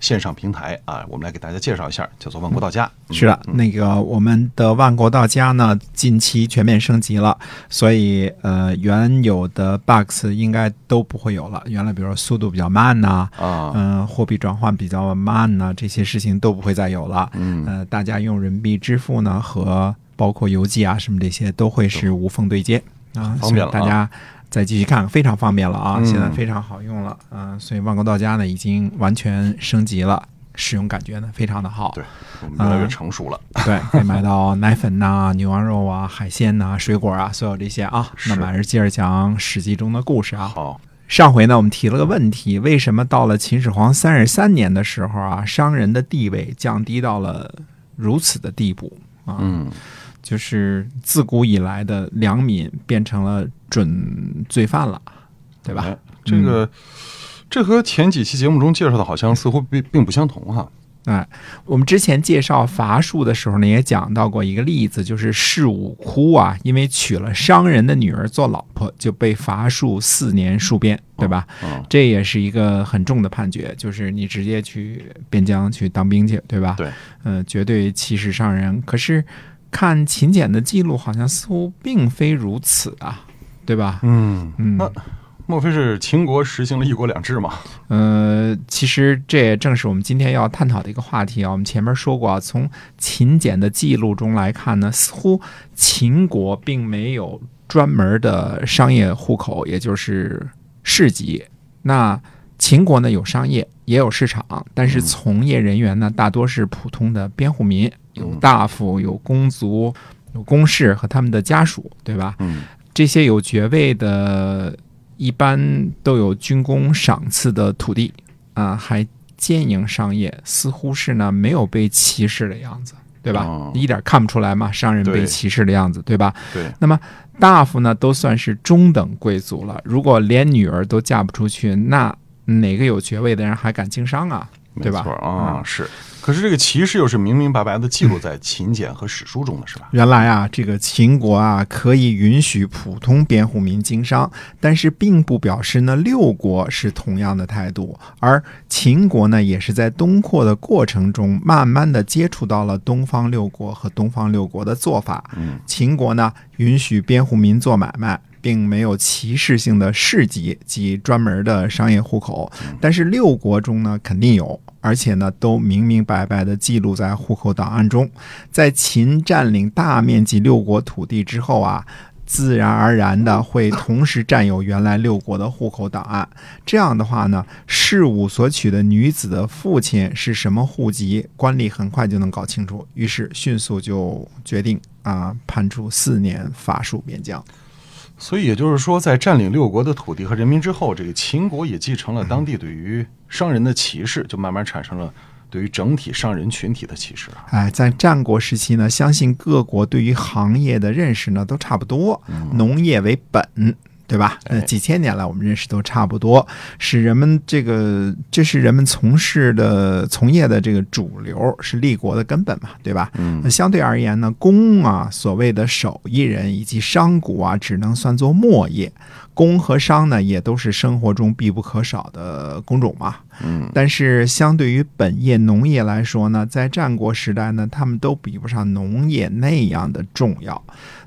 线上平台啊，我们来给大家介绍一下，叫做万国到家。是的，那个我们的万国到家呢，近期全面升级了，所以呃，原有的 bugs 应该都不会有了。原来比如说速度比较慢呐、啊，嗯、货币转换比较慢呐、这些事情都不会再有了。嗯。呃，大家用人民币支付呢，和包括邮寄啊什么这些都会是无缝对接。啊，方便了啊。大家再继续看，非常方便了啊，嗯现在非常好用了啊、所以万国到家呢已经完全升级了，使用感觉呢非常的好。对我们越来越成熟了。对，可以买到奶粉呐、牛羊肉啊、海鲜呐、水果啊，所有这些啊。那么还是接着讲《史记》中的故事啊。好，上回呢，我们提了个问题：为什么到了秦始皇三十三年的时候啊，商人的地位降低到了如此的地步啊？嗯，就是自古以来的良民变成了准罪犯了，对吧？哎这个、这和前几期节目中介绍的好像似乎并并不相同哈。哎，我们之前介绍伐术的时候呢，也讲到过一个例子，就是士武哭啊，因为娶了商人的女儿做老婆，就被伐术四年戍边，对吧？嗯，这也是一个很重的判决，就是你直接去边疆去当兵去，对吧？对，嗯、绝对歧视商人。可是看秦简的记录，好像似乎并非如此啊，对吧？嗯，嗯，那莫非是秦国实行了一国两制吗？呃，其实这也正是我们今天要探讨的一个话题啊。我们前面说过啊，从秦简的记录中来看呢，似乎秦国并没有专门的商业户口，也就是市集。那秦国呢有商业，也有市场，但是嗯从业人员呢大多是普通的边户民，有嗯大夫，有公族，有公士和他们的家属，对吧？嗯这些有爵位的，一般都有军功赏赐的土地啊，还兼营商业，似乎是呢没有被歧视的样子，对吧？哦一点看不出来嘛，商人被歧视的样子，对吧？对，大夫呢都算是中等贵族了，如果连女儿都嫁不出去，那哪个有爵位的人还敢经商啊？对吧啊，嗯是。可是这个歧视又是明明白白的记录在秦简和史书中的，是吧？原来啊，这个秦国啊可以允许普通边户民经商，但是并不表示呢六国是同样的态度。而秦国呢，也是在东扩的过程中，慢慢的接触到了东方六国和东方六国的做法。嗯，秦国呢允许边户民做买卖，并没有歧视性的市集及专门的商业户口，但是六国中呢肯定有，而且呢都明明白白的记录在户口档案中。在秦占领大面积六国土地之后啊。自然而然的会同时占有原来六国的户口档案，这样的话呢，事务所娶的女子的父亲是什么户籍，官吏很快就能搞清楚，于是迅速就决定啊、判处四年法术边疆。所以也就是说，在占领六国的土地和人民之后，这个秦国也继承了当地对于商人的歧视，就慢慢产生了对于整体商人群体的歧视啊。哎，在战国时期呢，相信各国对于行业的认识呢都差不多，农业为本，对吧？呃，哎几千年来我们认识都差不多，是人们这个这是人们从事的从业的这个主流，是立国的根本嘛，对吧？嗯那相对而言呢，工啊，所谓的手艺人以及商贾啊，只能算作末业。工和商呢，也都是生活中必不可少的工种嘛。嗯，但是相对于本业农业来说呢，在战国时代呢，他们都比不上农业那样的重要，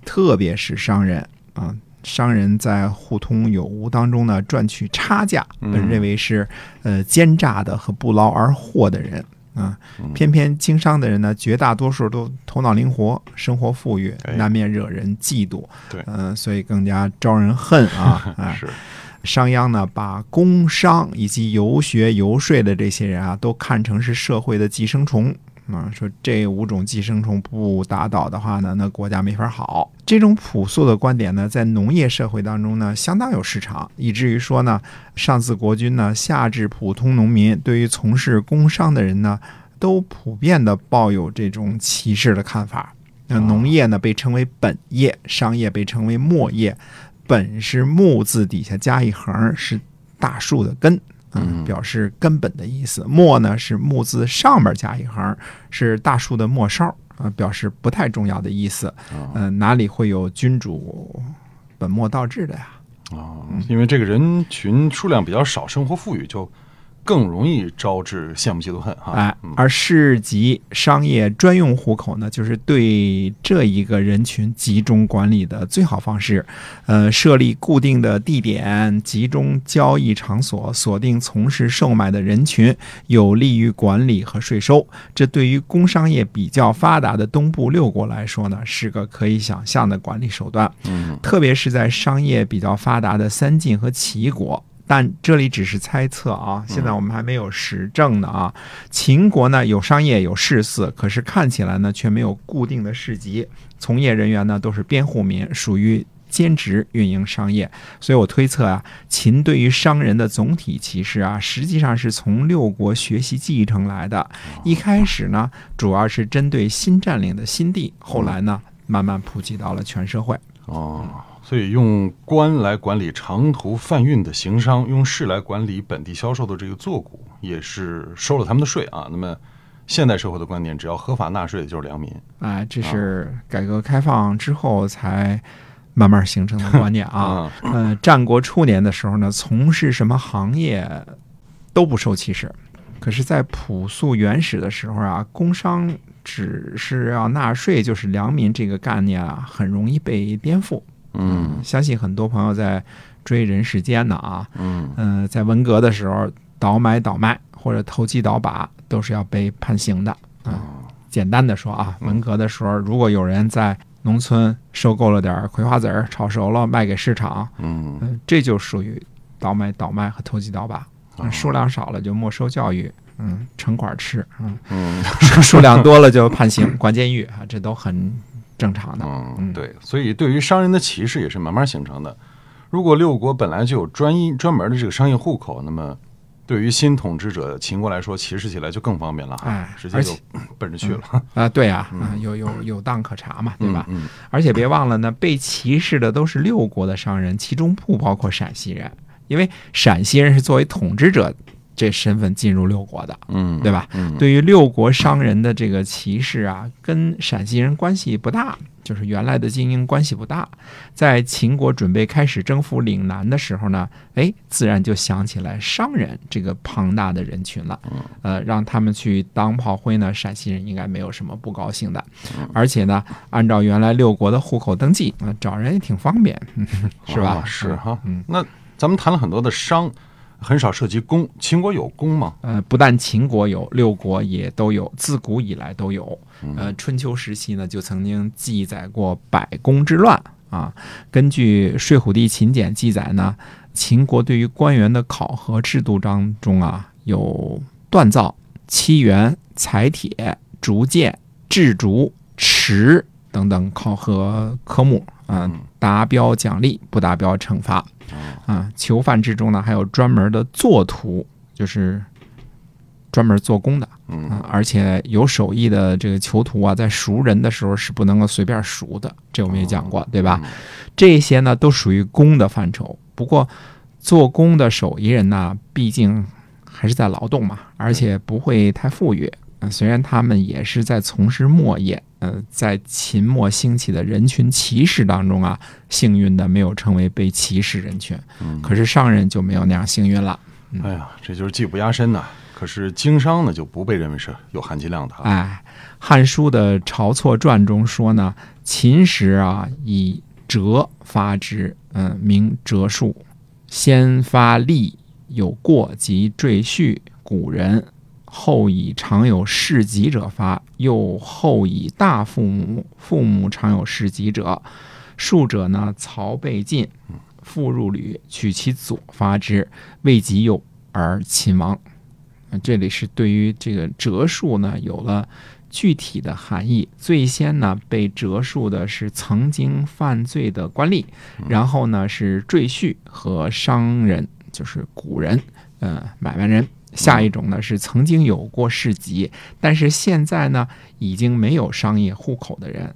特别是商人啊。商人在互通有无当中呢，赚取差价，嗯本认为是呃奸诈的和不劳而获的人啊。偏偏经商的人呢，绝大多数都头脑灵活，生活富裕，哎难免惹人嫉妒。对嗯、所以更加招人恨啊！哎，是，商鞅呢，把工商以及游学游说的这些人啊，都看成是社会的寄生虫。啊，说这五种寄生虫不打倒的话呢，那国家没法好。这种朴素的观点呢，在农业社会当中呢，相当有市场，以至于说呢，上自国君呢，下至普通农民，对于从事工商的人呢，都普遍的抱有这种歧视的看法。那农业呢被称为本业，商业被称为末业，本是木字底下加一横，是大树的根。嗯，表示根本的意思。末呢是木字上面加一横，是大树的末梢啊，表示不太重要的意思。嗯、哪里会有君主本末倒置的呀？哦，因为这个人群数量比较少，生活富裕，就更容易招致羡慕嫉妒恨哈。哎嗯，而市级商业专用户口呢，就是对这一个人群集中管理的最好方式。呃，设立固定的地点，集中交易场所，锁定从事售卖的人群，有利于管理和税收。这对于工商业比较发达的东部六国来说呢，是个可以想象的管理手段。嗯特别是在商业比较发达的三晋和齐国。但这里只是猜测啊，现在我们还没有实证呢啊。秦国呢有商业有市肆，可是看起来呢却没有固定的市集，从业人员呢都是边户民，属于兼职运营商业。所以我推测啊，秦对于商人的总体歧视啊，实际上是从六国学习继承来的。一开始呢，主要是针对新占领的新地，后来呢，慢慢普及到了全社会。哦，所以用官来管理长途贩运的行商，用市来管理本地销售的这个作股，也是收了他们的税啊。那么现代社会的观念，只要合法纳税就是良民。哎，这是改革开放之后才慢慢形成的观念啊。嗯，呃，战国初年的时候呢，从事什么行业都不受歧视。可是，在朴素原始的时候啊，工商只是要纳税就是良民这个概念啊，很容易被颠覆。嗯。相信很多朋友在追人世间呢啊，嗯。嗯、在文革的时候倒买倒卖或者投机倒把都是要被判刑的啊。简单的说啊，文革的时候，如果有人在农村收购了点葵花籽儿，炒熟了卖给市场，嗯。嗯，这就属于倒买倒卖和投机倒把。数量少了就没收教育，嗯，城管吃，嗯，嗯。数量多了就判刑、关监狱啊，这都很正常的。嗯，对，所以对于商人的歧视也是慢慢形成的。如果六国本来就有专一专门的这个商业户口，那么对于新统治者秦国来说，歧视起来就更方便了哈，哎直接就 奔着去了，啊，对呀、啊，有有有档可查嘛，对吧？嗯而且别忘了呢，被歧视的都是六国的商人，其中不包括陕西人，因为陕西人是作为统治者这身份进入六国的，嗯，对吧？嗯，对于六国商人的这个歧视啊，跟陕西人关系不大，就是原来的精英关系不大。在秦国准备开始征服岭南的时候呢，哎，自然就想起来商人这个庞大的人群了。呃，让他们去当炮灰呢，陕西人应该没有什么不高兴的。而且呢，按照原来六国的户口登记啊、找人也挺方便，是吧？啊是哈。嗯。那咱们谈了很多的商，很少涉及公。秦国有公吗？呃，不但秦国有，六国也都有，自古以来都有。呃，春秋时期呢，就曾经记载过百工之乱啊。根据《睡虎地秦简》记载呢，秦国对于官员的考核制度当中啊，有锻造、漆园、采铁、竹剑、制竹、持等等考核科目啊、嗯达标奖励，不达标惩罚。啊，囚犯之中呢，还有专门的做徒，就是专门做工的嗯啊，而且有手艺的这个囚徒啊，在赎人的时候是不能够随便赎的，这我们也讲过，对吧？这些呢都属于工的范畴。不过，做工的手艺人呢，毕竟还是在劳动嘛，而且不会太富裕。呃虽然他们也是在从事末业，呃，在秦末兴起的人群歧视当中啊，幸运的没有成为被歧视人群。嗯可是商人就没有那样幸运了。哎呀，这就是技不压身呐。可是经商呢，就不被认为是有含金量的啊。哎，《汉书》的《晁错传》中说呢，秦时啊，以折发之，嗯、名折数。先发利有过即赘婿古人，后以常有事疾者发，又后以大父母父母常有事疾者，数者呢曹备晋，复入吕，取其左发之，未及右而秦亡。呃这里是对于这个折数呢有了具体的含义。最先呢被折数的是曾经犯罪的官吏，然后呢是赘婿和商人，就是古人，呃，买卖人。下一种呢是曾经有过市集，但是现在呢已经没有商业户口的人。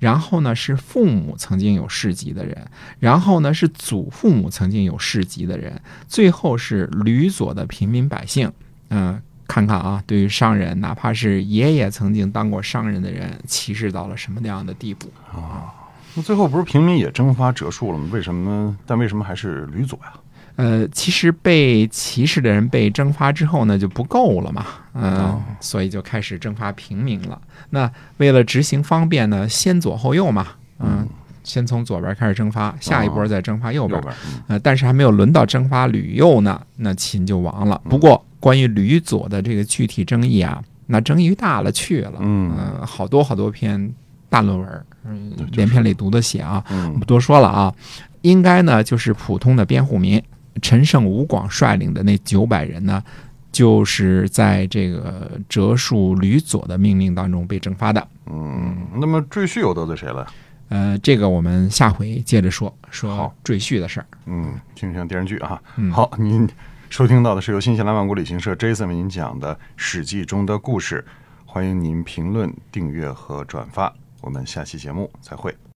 然后呢是父母曾经有事迹的人，然后呢是祖父母曾经有事迹的人，最后是吕左的平民百姓。嗯、看看啊，对于商人，哪怕是爷爷曾经当过商人的人，歧视到了什么样的地步啊？那最后不是平民也征发折数了吗？为什么？但为什么还是吕左呀？呃，其实被歧视的人被征发之后呢，就不够了嘛，嗯、哦。所以就开始征发平民了。那为了执行方便呢，先左后右嘛，嗯、先从左边开始征发，下一波再征发右边。呃，但是还没有轮到征发吕右呢，那秦就亡了。不过关于吕左的这个具体争议啊，那争议大了去了，嗯。呃好多好多篇大论文，嗯、连篇累牍的写啊，嗯。不多说了啊，应该呢就是普通的边户民，陈胜、吴广率领的那九百人呢，就是在这个折数吕佐的命令当中被征发的。嗯。那么赘婿又得罪谁了？呃，这个我们下回接着说说赘婿的事儿。嗯，听听电视剧啊。嗯好，您收听到的是由新西兰万国旅行社 Jason 为您讲的《史记》中的故事，欢迎您评论、订阅和转发。我们下期节目再会。